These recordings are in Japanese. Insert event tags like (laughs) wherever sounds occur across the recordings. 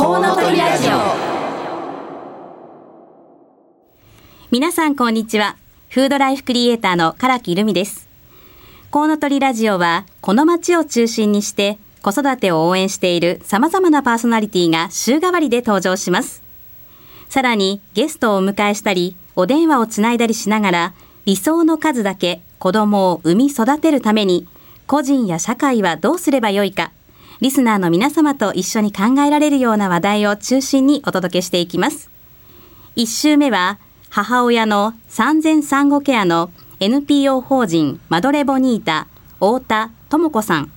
コウノトリラジオ。皆さんこんにちは。フードライフクリエイターの唐木留美です。コウノトリラジオはこの街を中心にして子育てを応援している様々なパーソナリティが週替わりで登場します。さらにゲストをお迎えしたりお電話をつないだりしながら理想の数だけ子供を産み育てるために個人や社会はどうすればよいかリスナーの皆様と一緒に考えられるような話題を中心にお届けしていきます。1週目は、母親の産前産後ケアの NPO 法人マドレボニータ、太田智子さん。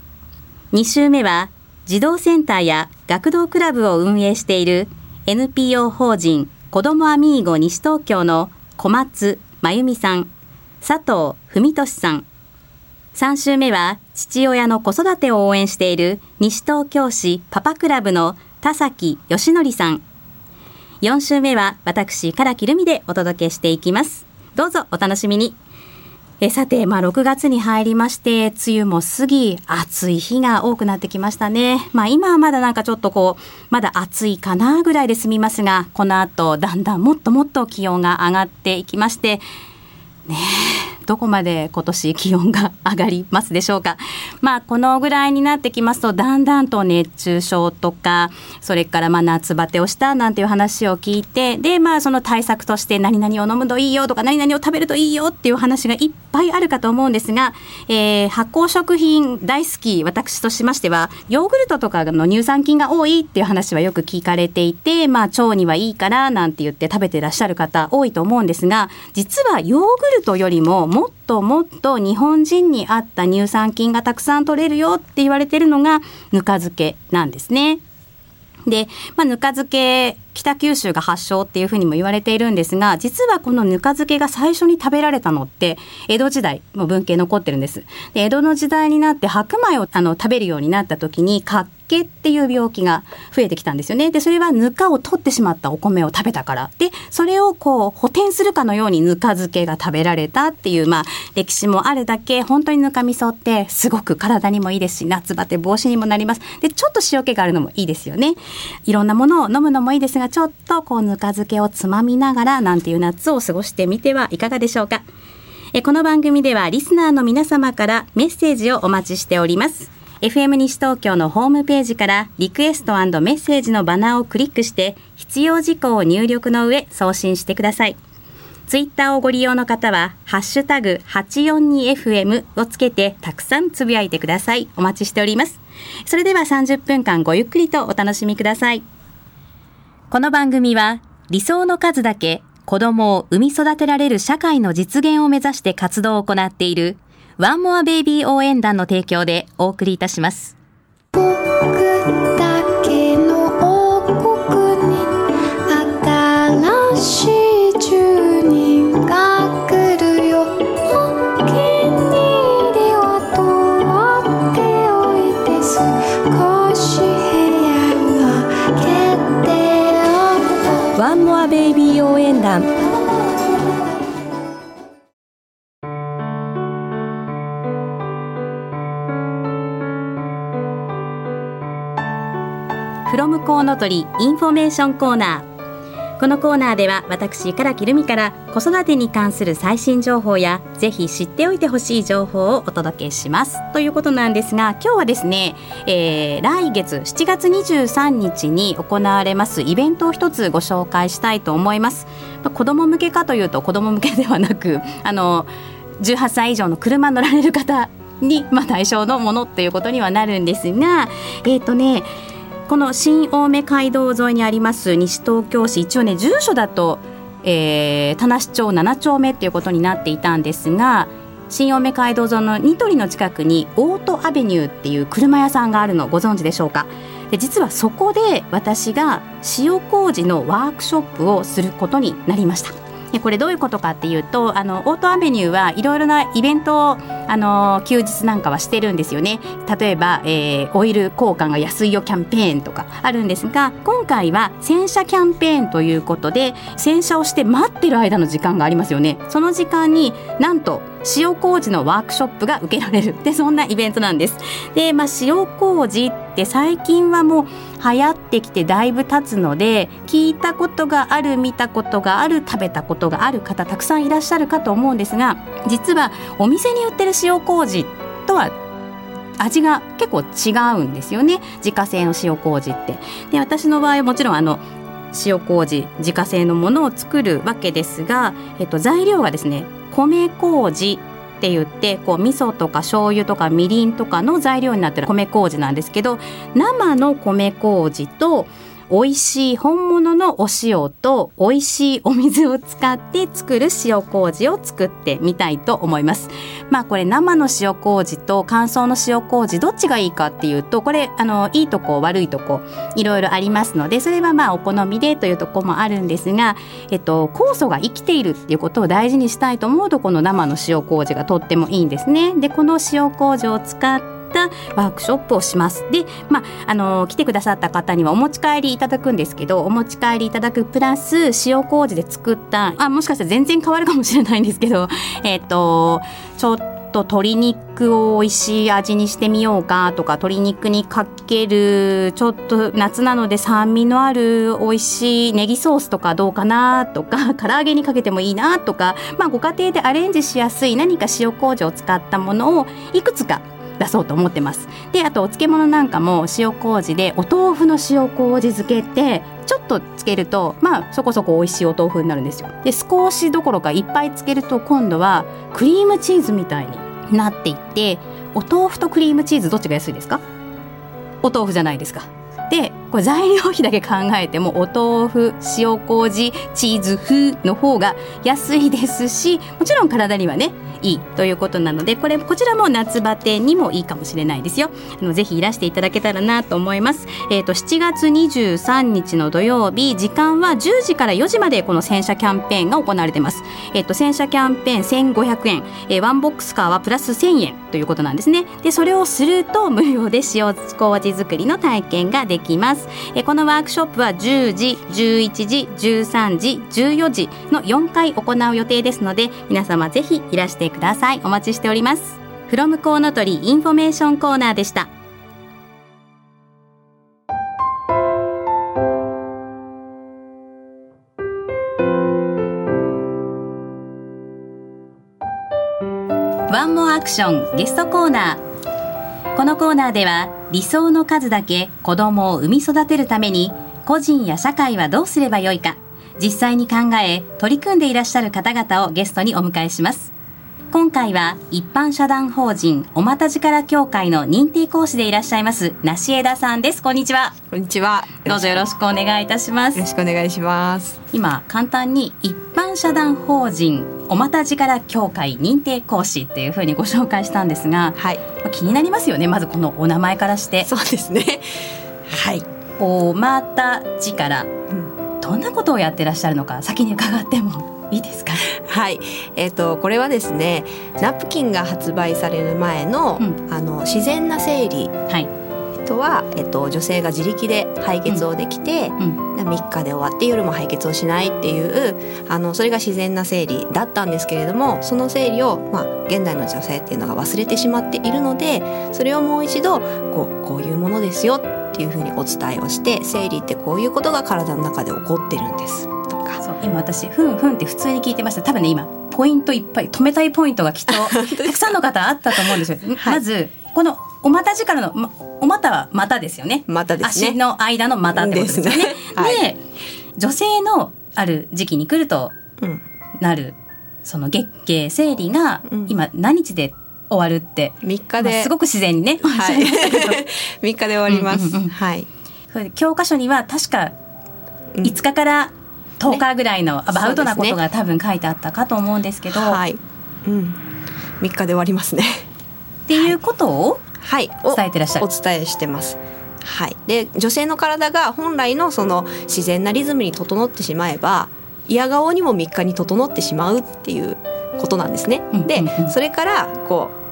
2週目は、児童センターや学童クラブを運営している NPO 法人子どもアミーゴ西東京の小松真由美さん、佐藤文俊さん、3週目は父親の子育てを応援している西東京市パパクラブの田崎義則さん。4週目は私、唐木留美でお届けしていきます。どうぞお楽しみに。えさて、まあ、6月に入りまして、梅雨も過ぎ、暑い日が多くなってきましたね。まあ、今はまだなんかちょっとこう、まだ暑いかなぐらいで済みますが、この後、だんだんもっともっと気温が上がっていきまして、ねどこまで今年気温が上がりますでしょうか？(laughs) まあ、このぐらいになってきますと、だんだんと熱中症とか、それからまあ夏バテをしたなんていう話を聞いて、で、まあ、その対策として何々を飲むといいよとか、何々を食べるといいよっていう話がいっぱいあるかと思うんですが、えー、発酵食品大好き私としましては、ヨーグルトとかの乳酸菌が多いっていう話はよく聞かれていて、まあ、腸にはいいからなんて言って食べてらっしゃる方多いと思うんですが、実はヨーグルトよりももっともっと日本人に合った乳酸菌がたくさん取れるよって言われてるのがぬか漬けなんですね。で、まあ、ぬか漬け北九州が発祥っていうふうにも言われているんですが実はこのぬか漬けが最初に食べられたのって江戸時代も文献残ってるんですで江戸の時代になって白米をあの食べるようになった時に活気っていう病気が増えてきたんですよね。でそれはぬかを取ってしまったお米を食べたから。でそれをこう補填するかのようにぬか漬けが食べられたっていうまあ歴史もあるだけ本当にぬか味噌ってすごく体にもいいですし夏バテ防止にもなります。でちょっと塩気があるのもいいですよね。いろんなものを飲むのもいいですががちょっとこうぬか漬けをつまみながらなんていう夏を過ごしてみてはいかがでしょうか。えこの番組ではリスナーの皆様からメッセージをお待ちしております。FM 西東京のホームページからリクエストメッセージのバナーをクリックして必要事項を入力の上送信してくださいツイッターをご利用の方は、ハッシュタグ 842FM をつけてたくさんつぶやいてください。お待ちしております。それでは30分間ごゆっくりとお楽しみください。この番組は理想の数だけ子供を産み育てられる社会の実現を目指して活動を行っているワンモアベイビー応援団の提供でお送りいたします。フロムコウノトリインフォメーションコーナーこのコーナーでは私唐木留美から子育てに関する最新情報やぜひ知っておいてほしい情報をお届けします。ということなんですが今日はですね、えー、来月7月23日に行われますイベントを一つご紹介したいと思います、まあ、子供向けかというと子供向けではなく (laughs) あの18歳以上の車乗られる方に、まあ、対象のものっていうことにはなるんですがえっ、ー、とねこの新青梅街道沿いにあります西東京市一応ね住所だと、えー、田無町7丁目っていうことになっていたんですが新青梅街道沿いのニトリの近くにオートアベニューっていう車屋さんがあるのご存知でしょうか？で実はそこで私が塩麹のワークショップをすることになりました。これどういうことかっていうとあのオートアベニューはいろいろなイベントをあの休日なんかはしてるんですよね。例えば、えー、オイル交換が安いよキャンペーンとかあるんですが今回は洗車キャンペーンということで洗車をして待ってる間の時間がありますよね。その時間になんと塩麹のワークショップが受けられるでそんなイベントなんです。で、まあ、塩麹って最近はもう流行ってきてだいぶ経つので聞いたことがある見たことがある食べたことがある方たくさんいらっしゃるかと思うんですが実はお店に売ってる塩麹とは味が結構違うんですよね。自家製の塩麹って。で私の場合はもちろんあの塩麹自家製のものを作るわけですが、えっと、材料がですね米麹って言ってこう味噌とか醤油とかみりんとかの材料になってる米麹なんですけど生の米麹と美味しい本物のお塩と美味しいお水を使って作る塩麹を作ってみたいと思います。まあこれ生の塩麹と乾燥の塩麹どっちがいいかっていうとこれあのいいとこ悪いとこいろいろありますのでそれはまあお好みでというとこもあるんですが、えっと、酵素が生きているっていうことを大事にしたいと思うとこの生の塩麹がとってもいいんですね。でこの塩麹を使ってったワークショップをします。で、まあ、あの来てくださった方にはお持ち帰りいただくんですけどお持ち帰りいただくプラス塩麹で作ったあもしかしたら全然変わるかもしれないんですけど (laughs) えっ、ー、とちょっと鶏肉を美味しい味にしてみようかとか鶏肉にかけるちょっと夏なので酸味のある美味しいネギソースとかどうかなとか (laughs) 唐揚げにかけてもいいなとか、まあ、ご家庭でアレンジしやすい何か塩麹を使ったものをいくつか出そうと思ってます。であとお漬物なんかも塩麹でお豆腐の塩麹漬けってちょっとつけるとまあそこそこ美味しいお豆腐になるんですよ。で少しどころかいっぱいつけると今度はクリームチーズみたいになっていってお豆腐とクリームチーズどっちが安いですか？お豆腐じゃないですか。でこれ材料費だけ考えてもお豆腐塩麹チーズ風の方が安いですしもちろん体にはねいいということなのでこれこちらも夏バテにもいいかもしれないですよ。あのぜひいらしていただけたらなと思います。えっ、ー、と7月23日の土曜日時間は10時から4時までこの洗車キャンペーンが行われてます。えっ、ー、と洗車キャンペーン1500円、えー、ワンボックスカーはプラス1000円ということなんですね。でそれをすると無料で塩麹作りの体験ができます。えこのワークショップは10時11時13時14時の4回行う予定ですので皆様ぜひいらしてください。お待ちしております。 From コウノトリインフォメーションコーナーでした。ワンモアクションゲストコーナー。このコーナーでは理想の数だけ子供を産み育てるために個人や社会はどうすればよいか実際に考え取り組んでいらっしゃる方々をゲストにお迎えします。今回は一般社団法人おまたじから協会の認定講師でいらっしゃいます梨枝さんです。こんにちは。こんにちは。どうぞよろしくお願いいたします。よろしくお願いします。今簡単に一般社団法人おまたじから協会認定講師っていうふうにご紹介したんですが、はい、まあ、気になりますよね。まずこのお名前からして。そうですね。はい。おまたじから、うん、どんなことをやってらっしゃるのか先に伺ってもいいですか？はい、えーと、これはですねナプキンが発売される前のうん、あの自然な生理、はい。とは、えっと、女性が自力で排血をできて、うん、3日で終わって夜も排血をしないっていうあのそれが自然な生理だったんですけれどもその生理を、まあ、現代の女性っていうのが忘れてしまっているのでそれをもう一度こうこういうものですよっていうふうにお伝えをして生理ってこういうことが体の中で起こってるんです今私ふんふんって普通に聞いてました。多分ね今ポイントいっぱい止めたいポイントがきっと (laughs) たくさんの方あったと思うんですよ、はい、まずこのお股力の、ま、お股は股ですよね。股ですね。足の間の股ってことですよね。で、(laughs) ね。はい、女性のある時期に来るとなる、うん、その月経生理が今何日で終わるって、3日で、まあ、すごく自然にね、はい、3 (laughs) 日で終わります、うんうんうん、はい。教科書には確か5日から10日ぐらいのアバウトなことが多分書いてあったかと思うんですけど、ね、はい、うん、3日で終わりますね。っていうことを伝えてらっしゃる、はい、お伝えしてます。はい、で女性の体が本来のその自然なリズムに整ってしまえば嫌顔にも3日に整ってしまうっていうことなんですね。でそれからこう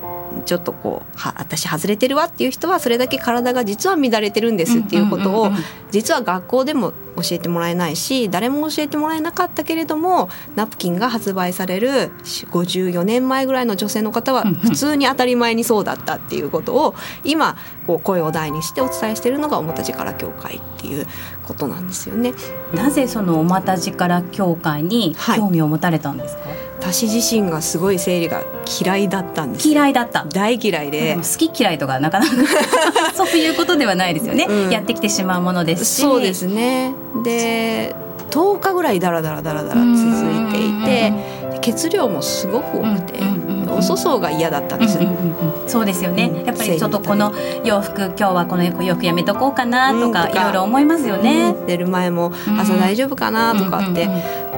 ちょっとこうは私外れてるわっていう人はそれだけ体が実は乱れてるんですっていうことを実は学校でも教えてもらえないし誰も教えてもらえなかったけれどもナプキンが発売される54年前ぐらいの女性の方は普通に当たり前にそうだったっていうことを今こう声を大にしてお伝えしているのがおもたじから協会っていうことなんですよね。なぜそのおまたじから協会に興味を持たれたんですか、はい私自身がすごい生理が嫌いだったんです。嫌いだった。大嫌いで。好き嫌いとかなかなか (laughs) そういうことではないですよね、うん、やってきてしまうものですし。そうですね。で10日ぐらいダラダラダラダラ続いていて血量もすごく多くて、お粗相が嫌だったんですよ、そうですよね、やっぱりちょっとこの洋服今日はこの洋服やめとこうかなとか、いろいろ思いますよね、寝る前も朝大丈夫かなとかって、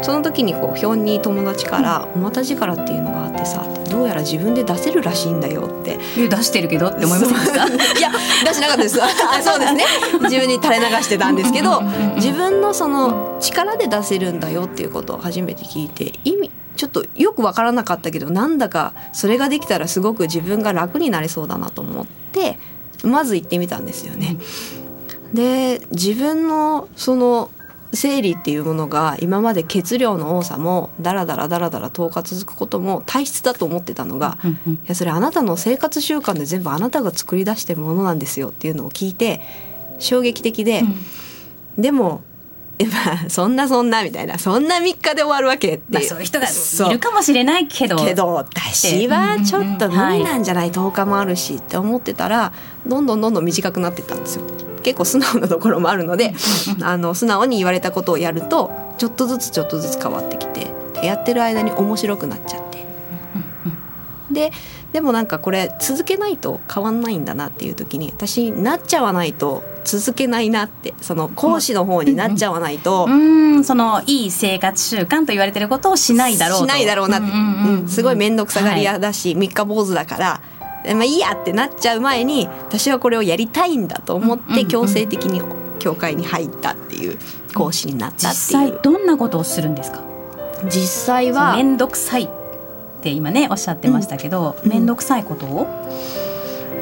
その時にこうひょんに友達から「おまた力っていうのがあってさどうやら自分で出せるらしいんだよ」って。出してるけどって思いました？(laughs) いや出しなかったです。(laughs) そうですね。自分に垂れ流してたんですけど自分のその力で出せるんだよっていうことを初めて聞いて意味ちょっとよく分からなかったけどなんだかそれができたらすごく自分が楽になれそうだなと思ってまず行ってみたんですよね。で自分のその生理っていうものが今まで血量の多さもダラダラダラダラ10日続くことも体質だと思ってたのが、うんうん、いやそれあなたの生活習慣で全部あなたが作り出してるものなんですよっていうのを聞いて衝撃的で、うん、でもまあ、そんなそんなみたいなそんな3日で終わるわけって、まあ、そういう人がいるかもしれないけど。けど私はちょっと無理なんじゃない、うんうん、10日もあるしって思ってたらどんどんどんどん短くなってったんですよ。結構素直なところもあるのであの素直に言われたことをやるとちょっとずつちょっとずつ変わってきてやってる間に面白くなっちゃって。ででもなんかこれ続けないと変わんないんだなっていう時に私なっちゃわないと続けないなってその講師の方になっちゃわないと、うん。そのいい生活習慣と言われてることをしないだろうしないだろうなって、うんすごい面倒くさがり屋だし、はい、三日坊主だからまあいいやってなっちゃう前に私はこれをやりたいんだと思って強制的に教会に入ったっていう講師になったっていう。実際どんなことをするんですか？実際は面倒くさいって今ねおっしゃってましたけど面倒、くさいことを？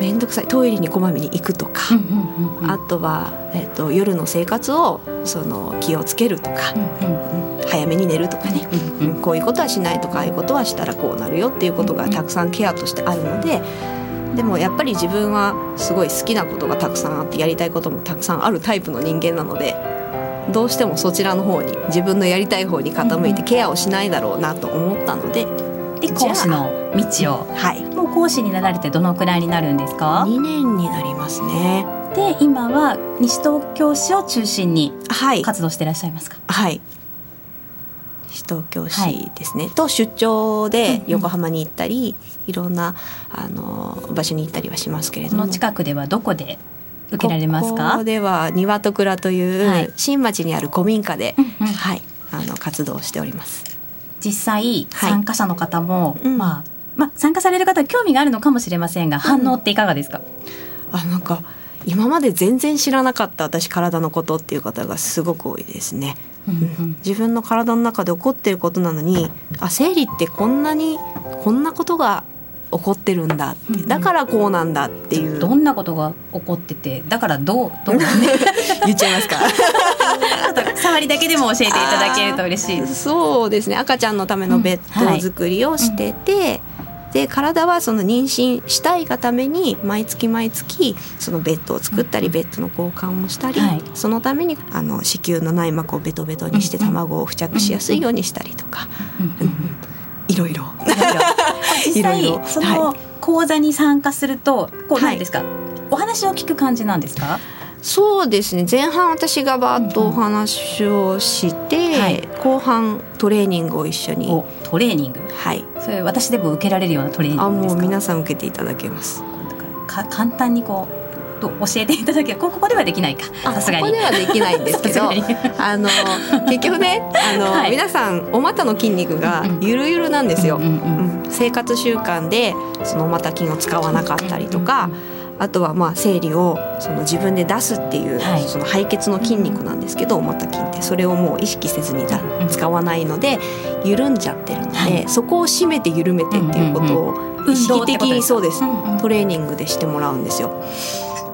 面倒くさいトイレにこまめに行くとか、あとは、えーと、夜の生活をその気をつけるとか、早めに寝るとかね、うんうん、こういうことはしないとかああいうことはしたらこうなるよっていうことがたくさんケアとしてあるので。でもやっぱり自分はすごい好きなことがたくさんあってやりたいこともたくさんあるタイプの人間なのでどうしてもそちらの方に自分のやりたい方に傾いてケアをしないだろうなと思ったのでで講師の道を、はい、講師になられてどのくらいになるんですか？2年になりますね。で今は西東京市を中心に活動していらっしゃいますか？はい。西東京市ですね、はい、と出張で横浜に行ったり、うんうん、いろんなあの場所に行ったりはしますけれども。近くではどこで受けられますか？ここでは庭と倉とい。う新町にある古民家で、はい、はい、あの活動しております。実際参加者の方も、はい、まあ、まあ参加される方は興味があるのかもしれませんが、反応っていかがですか、あなんか今まで全然知らなかった私体のことっていう方がすごく多いですね。うんうん、自分の体の中で起こっていることなのにあ生理ってこんなにこんなことが起こってるんだって、だからこうなんだっていう。どんなことが起こっててだからどう？どう (laughs) 言っちゃいますか。(laughs) 触りだけでも教えていただけると嬉しい。そうですね。赤ちゃんのためのベッド作りをしてて、で体はその妊娠したいがために毎月毎月そのベッドを作ったり、ベッドの交換をしたり、はい、そのためにあの子宮の内膜をベトベトにして卵を付着しやすいようにしたりとか、いろいろ。(laughs) 実際その講座に参加するとこうなんですか、はい、お話を聞く感じなんですか？そうですね。前半私がバーッとお話をして、うんはい、後半トレーニングを一緒に。トレーニング？はい。それ私でも受けられるようなトレーニングあもう皆さん受けていただけます。か簡単にこうと教えていただけここではできないか。さすがに。ここではできないんですけど (laughs) あの結局ねあの、はい、皆さんお股の筋肉がゆるゆるなんですよ、うんうんうん、生活習慣でそのお股筋を使わなかったりとか、あとはまあ生理をその自分で出すっていう、はい、その背血の筋肉なんですけどまた筋ってそれをもう意識せずにだ、使わないので緩んじゃってるので、はい、そこを締めて緩めてっていうことを意識的にそうです、トレーニングでしてもらうんですよ。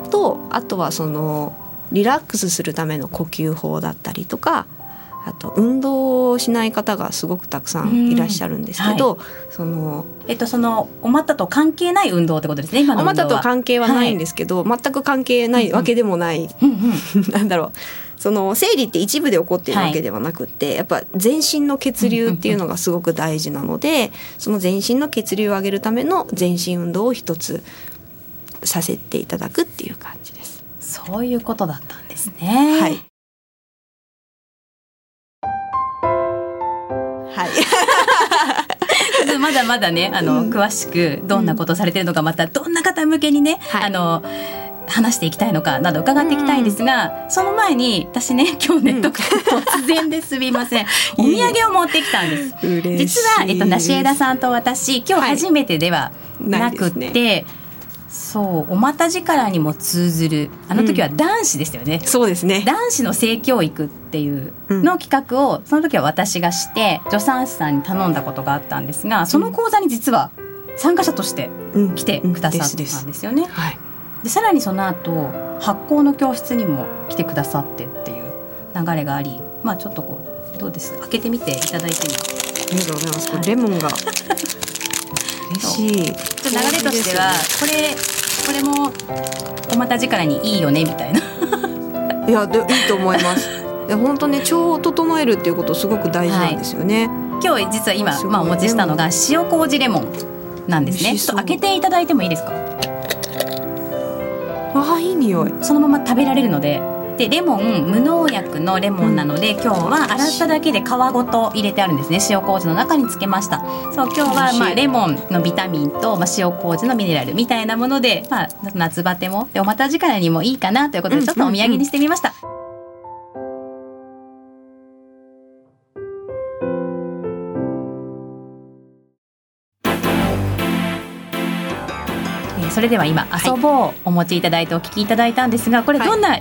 とあとはそのリラックスするための呼吸法だったりとかあと運動をしない方がすごくたくさんいらっしゃるんですけど、はい、そのえっとそのお股と関係ない運動ってことですね今のお股と関係はないんですけど、はい、全く関係ないわけでもない、うんうん、なんだろうその生理って一部で起こっているわけではなくて、はい、やっぱ全身の血流っていうのがすごく大事なので、その全身の血流を上げるための全身運動を一つさせていただくっていう感じです。そういうことだったんですね。はい。はい。まだまだね、あの、うん、詳しくどんなことされてるのか、またどんな方向けにね、はい、あの。話していきたいのかなど伺っていきたいんですが、うん、その前に私ね今日ね、うん、突然ですみません。(laughs) お土産を持ってきたんです。実は、えっと、梨枝さんと私今日初めてではなくって、はいね、そうお股力にも通ずる。あの時は男子ですよね、うん、そうですね。男子の性教育っていうの企画を、その時は私がして助産師さんに頼んだことがあったんですがその講座に実は参加者として来てくださったんですよね。はい、でさらにその後発酵の教室にも来てくださってっていう流れがありまあちょっとこうどうです？開けてみていただいても。ありがとうございます、はい、レモンが (laughs) 嬉しい。流れとしてはこれこれもお股力にいいよねみたいな。いやでいいと思います。(laughs) いや本当ね腸を整えるっていうことすごく大事なんですよね、はい、今日実は今、まあ、お持ちしたのが塩麹レモンなんですね。ちょっと開けていただいてもいいですか？あいい匂い。そのまま食べられるのででレモン無農薬のレモンなので、今日は洗っただけで皮ごと入れてあるんですね。塩麹の中につけました。そう今日はまあレモンのビタミンと、まあ、塩麹のミネラルみたいなもので、まあ、夏バテもでお股力にもいいかなということでちょっとお土産にしてみました。それでは今「遊ぼう」お持ちいただいてお聞きいただいたんですがこれどんな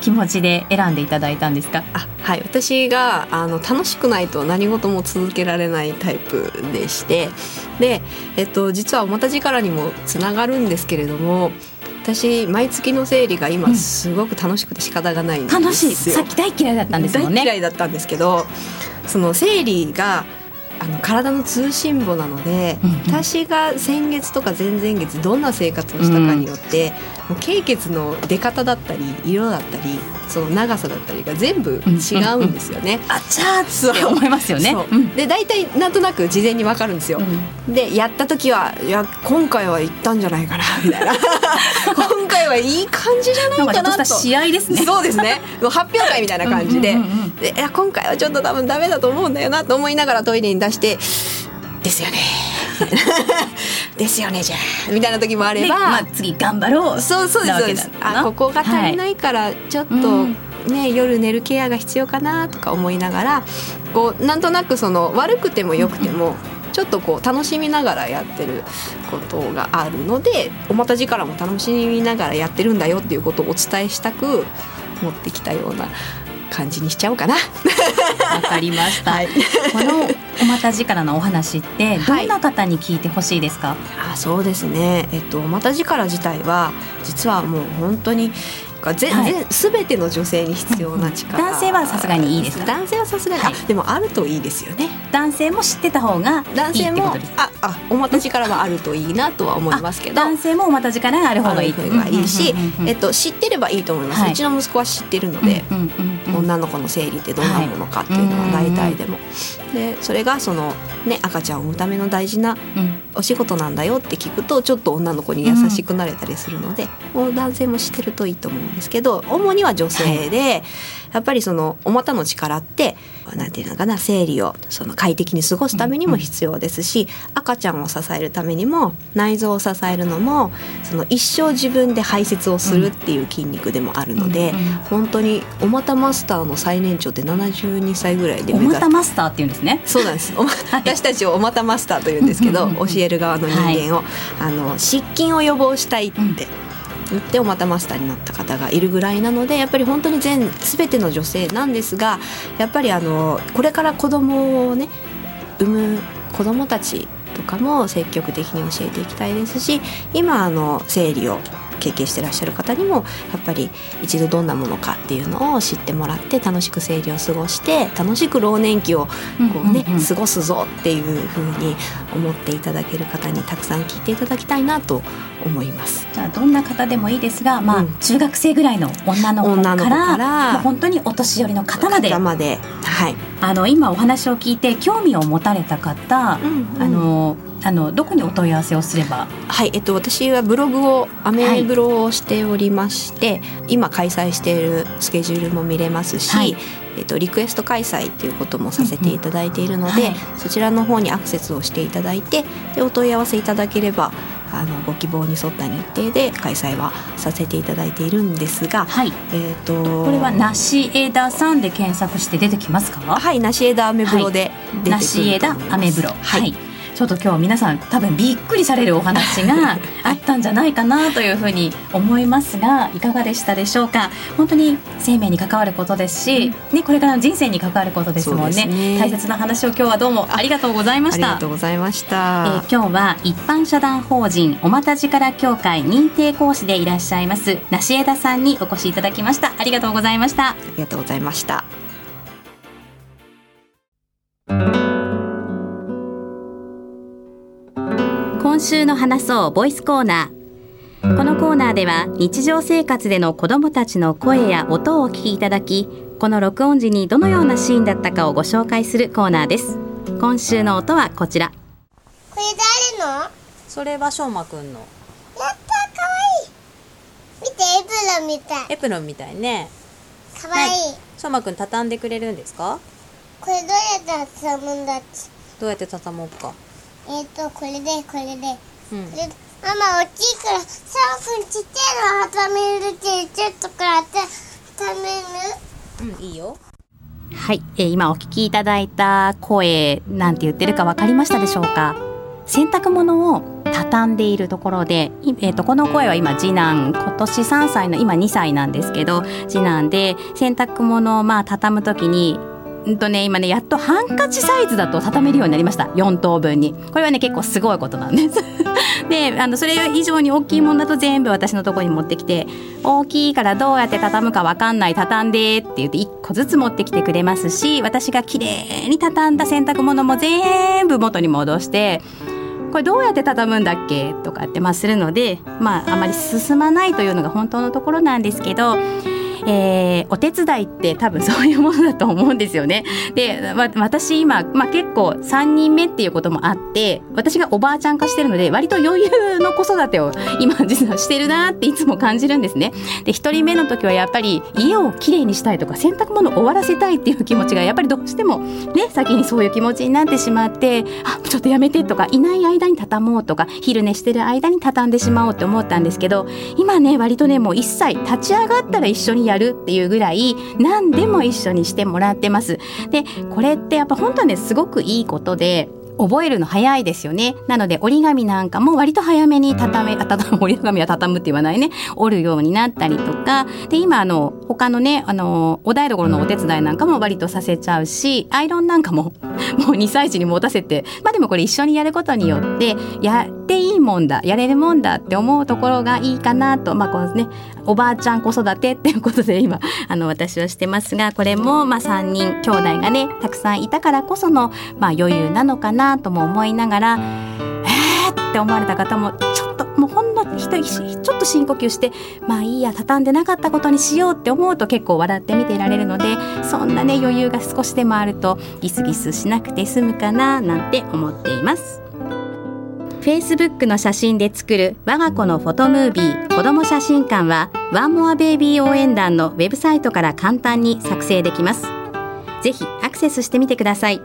気持ちで選んでいただいたんですか？あはい。私があの楽しくないと何事も続けられないタイプでして。で、えっと、実はおまた力にもつながるんですけれども私毎月の生理が今すごく楽しくて仕方がないんですよ、うん、楽しい。さっき大嫌いだったんですもんね。大嫌いだったんですけどその生理があの体の通信簿なので、うんうん、私が先月とか前々月どんな生活をしたかによって、経血の出方だったり色だったりその長さだったりが全部違うんですよね。うんうんうん、あちゃーって思いますよね。で大体なんとなく事前にわかるんですよ。うん、でやった時はいや今回はいったんじゃないかな (laughs) みたいな今回はいい感じじゃないかなと試合ですね。そうですね。発表会みたいな感じでうんうんうん、でいや今回はちょっと多分ダメだと思うんだよなと思いながらトイレに出してですよね。(laughs) ですよねじゃあ。みたいな時もあれば、まあ、次頑張ろう。そうそうですあここが足りないからちょっと、ね、夜寝るケアが必要かなとか思いながらこうなんとなくその悪くてもよくても、ちょっとこう楽しみながらやってることがあるのでおまた力も楽しみながらやってるんだよっていうことをお伝えしたく持ってきたような感じにしちゃおうかな。わかりました。はい、このおまた力のお話ってどんな方に聞いてほしいですか？はい、あ、そうですね。えっとおまた力自体は実はもう本当にか全すべ、はい、ての女性に必要な力、男性はさすがにいいです。男性はさすがに、はい、でもあるといいですよね。男性も知ってた方が男性もああおまた力はあるといいなとは思いますけど。男性もおまた力がある方がいい。がいいし、えっと、知ってればいいと思います、はい、うちの息子は知ってるので、女の子の生理ってどんなものかっていうのは大体でも、でそれがその、ね、赤ちゃんを産むための大事なお仕事なんだよって聞くとちょっと女の子に優しくなれたりするので、もう男性も知ってるといいと思うんですけど主には女性で、はい、やっぱりそのお股の力ってなんていうのかな生理をその快適に過ごすためにも必要ですし、うんうん、赤ちゃんを支えるためにも内臓を支えるのもその一生自分で排泄をするっていう筋肉でもあるので、うんうん、本当にお股マスターの最年長って72歳ぐらいでお股マスターっていうんですね。そうなんです。私たちをお股マスターというんですけど教える側の人間を、はい、あの失禁を予防したいって。言ってお股マスターになった方がいるぐらいなのでやっぱり本当に全全ての女性なんですがやっぱりあのこれから子供をね産む子供たちとかも積極的に教えていきたいですし今あの生理を経験してらっしゃる方にもやっぱり一度どんなものかっていうのを知ってもらって楽しく生理を過ごして楽しく老年期をこうね、過ごすぞっていうふうに思っていただける方にたくさん聞いていただきたいなと思います。じゃあどんな方でもいいですが、まあ、うん、中学生ぐらいの女の子からまあ、本当にお年寄りの方まで。方まで、はい、あの今お話を聞いて興味を持たれた方、うんうん、あのあのどこにお問い合わせをすれば？はいえっと私はブログをアメブロをしておりまして、はい、今開催しているスケジュールも見れますし、はい、えっと、リクエスト開催っていうこともさせていただいているので、うんうんはい、そちらの方にアクセスをしていただいてでお問い合わせいただければあのご希望に沿った日程で開催はさせていただいているんですが、はい、えっ、とこれは梨枝さんで検索して出てきますか？はい梨枝アメブロで出てくる梨枝アメブロ。はいちょっと今日皆さん多分びっくりされるお話が (laughs) あったんじゃないかなというふうに思いますがいかがでしたでしょうか？本当に生命に関わることですし、うん、ね、これからの人生に関わることですもんね、ね、大切な話を今日はどうもありがとうございました。ありがとうございました、えー、今日は一般社団法人おまたじから協会認定講師でいらっしゃいます梨枝さんにお越しいただきました。ありがとうございました。ありがとうございました今週の話そうボイスコーナー。このコーナーでは日常生活での子どもたちの声や音をお聞きいただきこの録音時にどのようなシーンだったかをご紹介するコーナーです。今週の音はこちら。これ誰の？それはしょうまくんの。やったかわい。い見てエプロンみたい。エプロンみたいね。かわい。いしょうまくん畳んでくれるんですか？これどうやって畳むんだっちどうやって畳もうかえっ、ー、とこれでこれで、うん、これママ大きいからサーフンちっちゃいの挟めるってちょっとから挟める。うんいいよ。はい、えー、今お聞きいただいた声なんて言ってるか分かりましたでしょうか？洗濯物を畳んでいるところで、えー、とこの声は今次男今年3歳の今2歳なんですけど次男で洗濯物をまあ畳む時にうんとね、今ね、やっとハンカチサイズだと畳めるようになりました。4等分に。これはね、結構すごいことなんです。(laughs) で、あの、それ以上に大きいものだと全部私のとこに持ってきて、大きいからどうやって畳むかわかんない、畳んでって言って1個ずつ持ってきてくれますし、私が綺麗に畳んだ洗濯物も全部元に戻して、これどうやって畳むんだっけとかってまあするので、まああまり進まないというのが本当のところなんですけど、えー、お手伝いって多分そういうものだと思うんですよね。で、ま、私今、まあ、結構3人目っていうこともあって私がおばあちゃん化してるので割と余裕の子育てを今実はしてるなっていつも感じるんですね。で1人目の時はやっぱり家をきれいにしたいとか洗濯物を終わらせたいっていう気持ちがやっぱりどうしてもね先にそういう気持ちになってしまってあちょっとやめてとかいない間に畳もうとか昼寝してる間に畳んでしまおうって思ったんですけど今ね割とねもう一切立ち上がったら一緒にやるっていうぐらい何でも一緒にしてもらってます。でこれってやっぱ本当はねすごくいいことで覚えるの早いですよね。なので折り紙なんかも割と早めに畳め、あ、畳む、(laughs) 折り紙は畳むって言わないね。折るようになったりとか。で、今あの、他のね、あの、お台所のお手伝いなんかも割とさせちゃうし、アイロンなんかももう2歳児に持たせて、まあでもこれ一緒にやることによって、やっていいもんだ、やれるもんだって思うところがいいかなと、まあこのね、おばあちゃん子育てっていうことで今、(laughs) あの、私はしてますが、これもまあ3人、兄弟がね、たくさんいたからこその、まあ余裕なのかなとも思いながらえーって思われた方もちょっともうほんの一息ちょっと深呼吸してまあいいや畳んでなかったことにしようって思うと結構笑って見ていられるのでそんなね余裕が少しでもあるとギスギスしなくて済むかななんて思っています。Facebook の写真で作る我が子のフォトムービー子供写真館はワンモアベイビー応援団のウェブサイトから簡単に作成できます。ぜひアクセスしてみてください。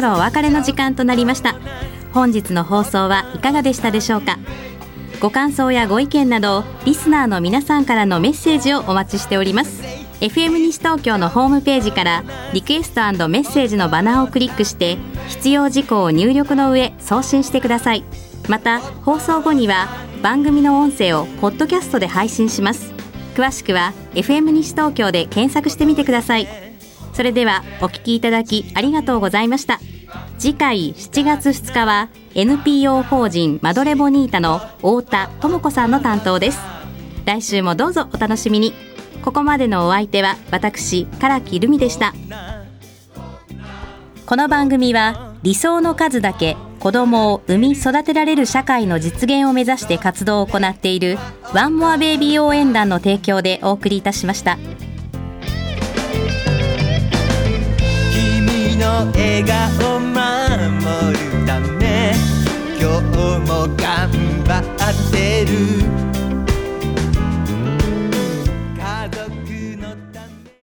そろお別れの時間となりました。本日の放送はいかがでしたでしょうか？ご感想やご意見などリスナーの皆さんからのメッセージをお待ちしております。FM 西東京のホームページからリクエストメッセージのバナーをクリックして必要事項を入力の上送信してください。また放送後には番組の音声をポッドキャストで配信します。詳しくは FM 西東京で検索してみてください。それではお聞きいただきありがとうございました。次回7月2日は NPO 法人マドレボニータの太田智子さんの担当です。来週もどうぞお楽しみに。ここまでのお相手は私唐木留美でした。この番組は理想の数だけ子供を産み育てられる社会の実現を目指して活動を行っているワンモアベイビー応援団の提供でお送りいたしました。の笑顔守るため今日も頑張ってる。